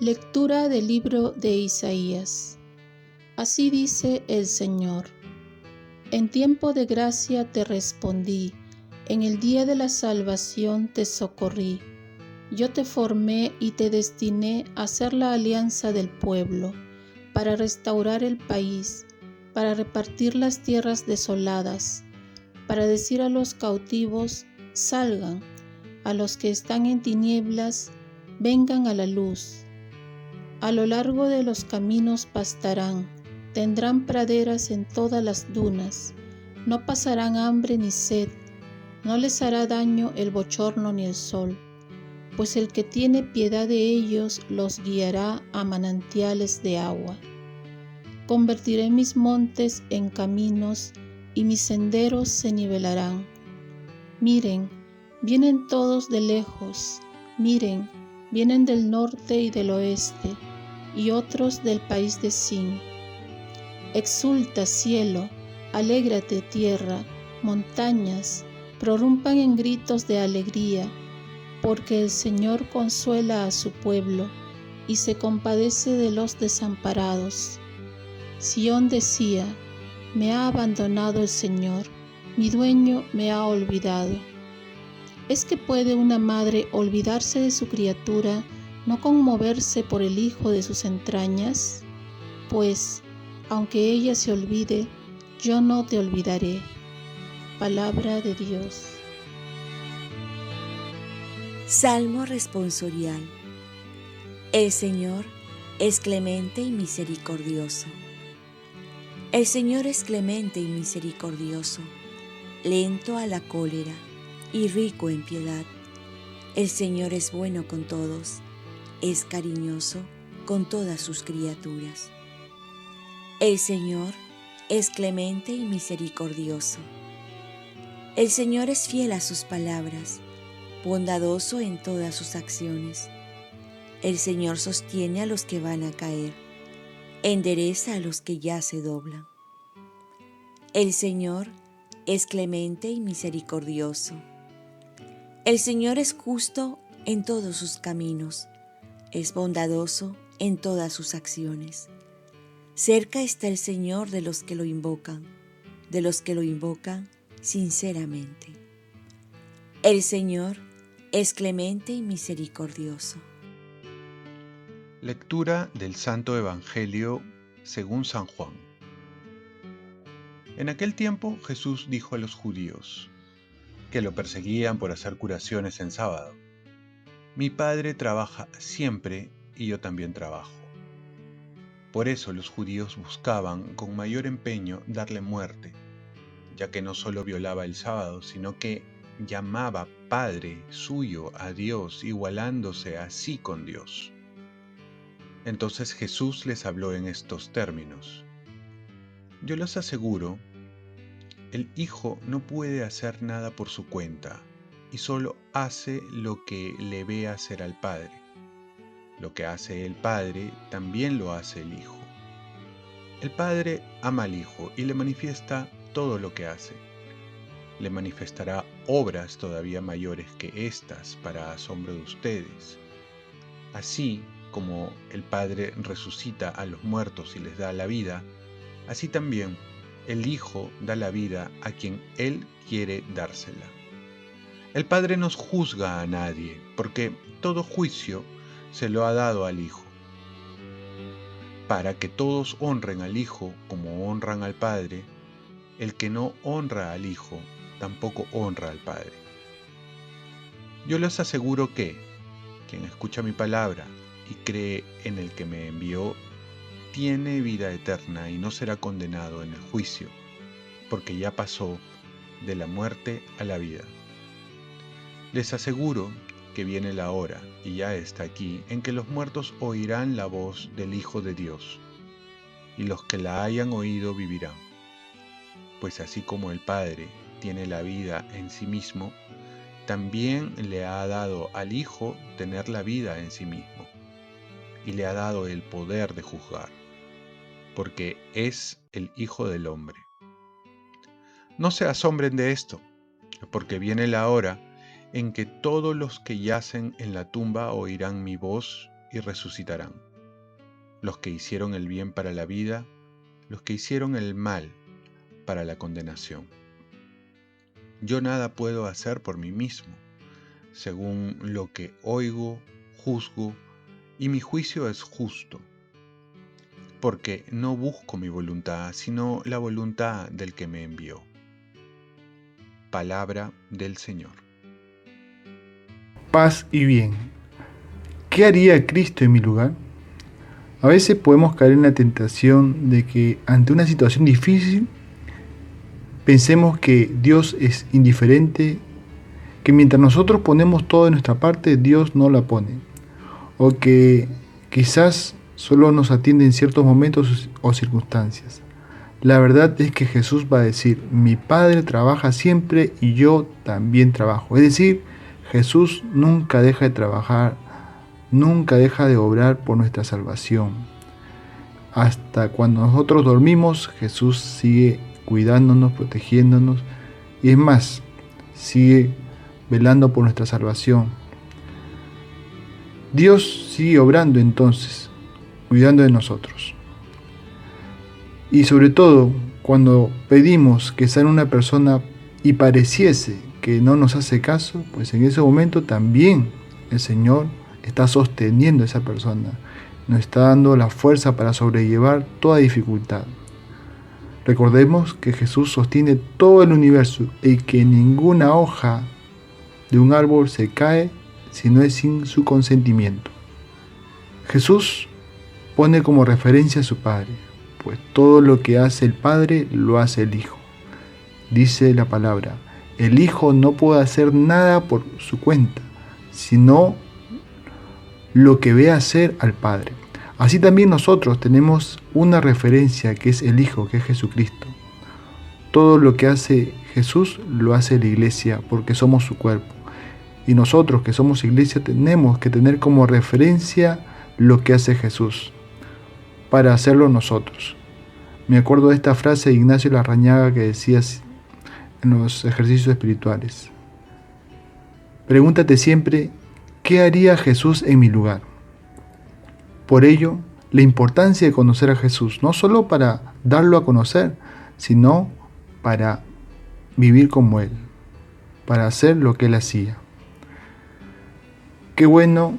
Lectura del libro de Isaías. Así dice el Señor. En tiempo de gracia te respondí, en el día de la salvación te socorrí. Yo te formé y te destiné a ser la alianza del pueblo, para restaurar el país, para repartir las tierras desoladas, para decir a los cautivos, salgan, a los que están en tinieblas, vengan a la luz a lo largo de los caminos pastarán, tendrán praderas en todas las dunas, no pasarán hambre ni sed, no les hará daño el bochorno ni el sol, pues el que tiene piedad de ellos los guiará a manantiales de agua. Convertiré mis montes en caminos y mis senderos se nivelarán. Miren, vienen todos de lejos, miren, vienen del norte y del oeste y otros del país de Sin. Exulta cielo, alégrate tierra, montañas, prorrumpan en gritos de alegría, porque el Señor consuela a su pueblo y se compadece de los desamparados. Sión decía, me ha abandonado el Señor, mi dueño me ha olvidado. ¿Es que puede una madre olvidarse de su criatura no conmoverse por el hijo de sus entrañas? Pues, aunque ella se olvide, yo no te olvidaré. Palabra de Dios. Salmo responsorial. El Señor es clemente y misericordioso. El Señor es clemente y misericordioso, lento a la cólera y rico en piedad. El Señor es bueno con todos es cariñoso con todas sus criaturas. El Señor es clemente y misericordioso. El Señor es fiel a sus palabras, bondadoso en todas sus acciones. El Señor sostiene a los que van a caer, endereza a los que ya se doblan. El Señor es clemente y misericordioso. El Señor es justo en todos sus caminos es bondadoso en todas sus acciones. Cerca está el Señor de los que lo invocan, de los que lo invocan sinceramente. El Señor es clemente y misericordioso. Lectura del Santo Evangelio según San Juan. En aquel tiempo Jesús dijo a los judíos, que lo perseguían por hacer curaciones en sábado mi padre trabaja siempre y yo también trabajo. Por eso los judíos buscaban con mayor empeño darle muerte, ya que no solo violaba el sábado, sino que llamaba Padre suyo a Dios, igualándose así con Dios. Entonces Jesús les habló en estos términos. Yo les aseguro, el Hijo no puede hacer nada por su cuenta y solo hace lo que le ve hacer al Padre. Lo que hace el Padre también lo hace el Hijo. El Padre ama al Hijo y le manifiesta todo lo que hace. Le manifestará obras todavía mayores que estas para asombro de ustedes. Así como el Padre resucita a los muertos y les da la vida, así también el Hijo da la vida a quien Él quiere dársela. El Padre no juzga a nadie, porque todo juicio se lo ha dado al Hijo, para que todos honren al Hijo como honran al Padre, el que no honra al Hijo tampoco honra al Padre. Yo les aseguro que quien escucha mi palabra y cree en el que me envió, tiene vida eterna y no será condenado en el juicio, porque ya pasó de la muerte a la vida. Les aseguro que viene la hora, y ya está aquí, en que los muertos oirán la voz del Hijo de Dios, y los que la hayan oído vivirán. Pues así como el Padre tiene la vida en sí mismo, también le ha dado al Hijo tener la vida en sí mismo, y le ha dado el poder de juzgar, porque es el Hijo del Hombre. No se asombren de esto, porque viene la hora en que todos los que yacen en la tumba oirán mi voz y resucitarán. Los que hicieron el bien para la vida, los que hicieron el mal para la condenación. Yo nada puedo hacer por mí mismo, según lo que oigo, juzgo, y mi juicio es justo, porque no busco mi voluntad, sino la voluntad del que me envió. Palabra del Señor. Paz y bien. ¿Qué haría Cristo en mi lugar? A veces podemos caer en la tentación de que ante una situación difícil pensemos que Dios es indiferente, que mientras nosotros ponemos todo de nuestra parte, Dios no la pone, o que quizás solo nos atiende en ciertos momentos o circunstancias. La verdad es que Jesús va a decir, mi Padre trabaja siempre y yo también trabajo. Es decir, Jesús nunca deja de trabajar, nunca deja de obrar por nuestra salvación. Hasta cuando nosotros dormimos, Jesús sigue cuidándonos, protegiéndonos y es más, sigue velando por nuestra salvación. Dios sigue obrando entonces, cuidando de nosotros. Y sobre todo, cuando pedimos que sea una persona y pareciese que no nos hace caso, pues en ese momento también el Señor está sosteniendo a esa persona, nos está dando la fuerza para sobrellevar toda dificultad. Recordemos que Jesús sostiene todo el universo y que ninguna hoja de un árbol se cae si no es sin su consentimiento. Jesús pone como referencia a su Padre, pues todo lo que hace el Padre lo hace el Hijo. Dice la palabra, el Hijo no puede hacer nada por su cuenta, sino lo que ve hacer al Padre. Así también nosotros tenemos una referencia que es el Hijo, que es Jesucristo. Todo lo que hace Jesús lo hace la iglesia porque somos su cuerpo. Y nosotros que somos iglesia tenemos que tener como referencia lo que hace Jesús para hacerlo nosotros. Me acuerdo de esta frase de Ignacio Larrañaga que decía en los ejercicios espirituales. Pregúntate siempre, ¿qué haría Jesús en mi lugar? Por ello, la importancia de conocer a Jesús, no solo para darlo a conocer, sino para vivir como Él, para hacer lo que Él hacía. Qué bueno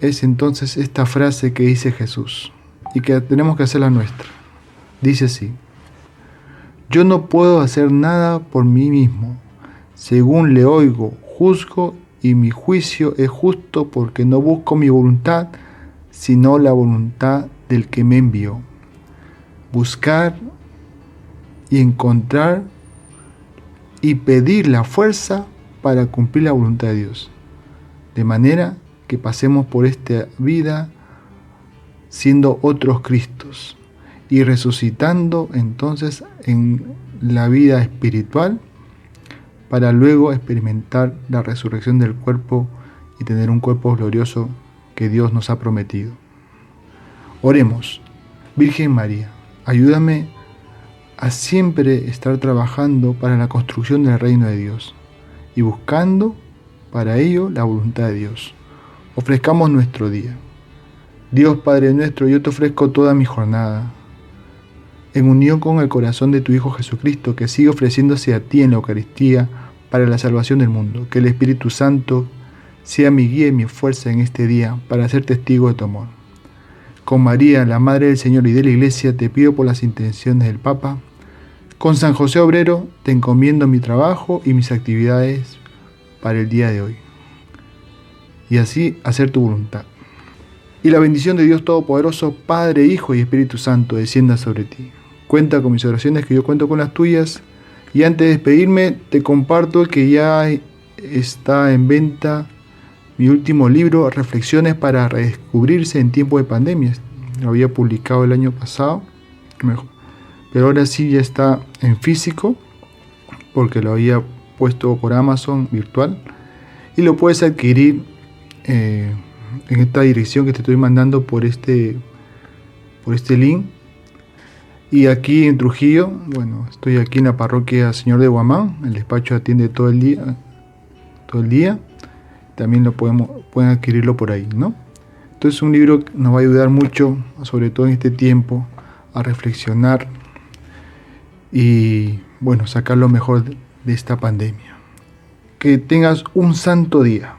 es entonces esta frase que dice Jesús y que tenemos que hacerla nuestra. Dice así, yo no puedo hacer nada por mí mismo, según le oigo, juzgo y mi juicio es justo porque no busco mi voluntad, sino la voluntad del que me envió. Buscar y encontrar y pedir la fuerza para cumplir la voluntad de Dios. De manera que pasemos por esta vida siendo otros Cristos y resucitando entonces en la vida espiritual para luego experimentar la resurrección del cuerpo y tener un cuerpo glorioso que Dios nos ha prometido. Oremos, Virgen María, ayúdame a siempre estar trabajando para la construcción del reino de Dios y buscando para ello la voluntad de Dios. Ofrezcamos nuestro día. Dios Padre nuestro, yo te ofrezco toda mi jornada, en unión con el corazón de tu Hijo Jesucristo, que sigue ofreciéndose a ti en la Eucaristía para la salvación del mundo. Que el Espíritu Santo sea mi guía y mi fuerza en este día para ser testigo de tu amor. Con María, la Madre del Señor y de la Iglesia, te pido por las intenciones del Papa. Con San José Obrero, te encomiendo mi trabajo y mis actividades para el día de hoy. Y así hacer tu voluntad. Y la bendición de Dios Todopoderoso, Padre, Hijo y Espíritu Santo, descienda sobre ti. Cuenta con mis oraciones, que yo cuento con las tuyas. Y antes de despedirme, te comparto que ya está en venta mi último libro, Reflexiones para redescubrirse en tiempo de pandemia. Lo había publicado el año pasado, pero ahora sí ya está en físico, porque lo había puesto por Amazon virtual. Y lo puedes adquirir eh, en esta dirección que te estoy mandando por este, por este link. Y aquí en Trujillo, bueno, estoy aquí en la parroquia Señor de Guamán, el despacho atiende todo el día, todo el día también lo podemos, pueden adquirirlo por ahí, ¿no? Entonces es un libro que nos va a ayudar mucho, sobre todo en este tiempo, a reflexionar y, bueno, sacar lo mejor de esta pandemia. Que tengas un santo día.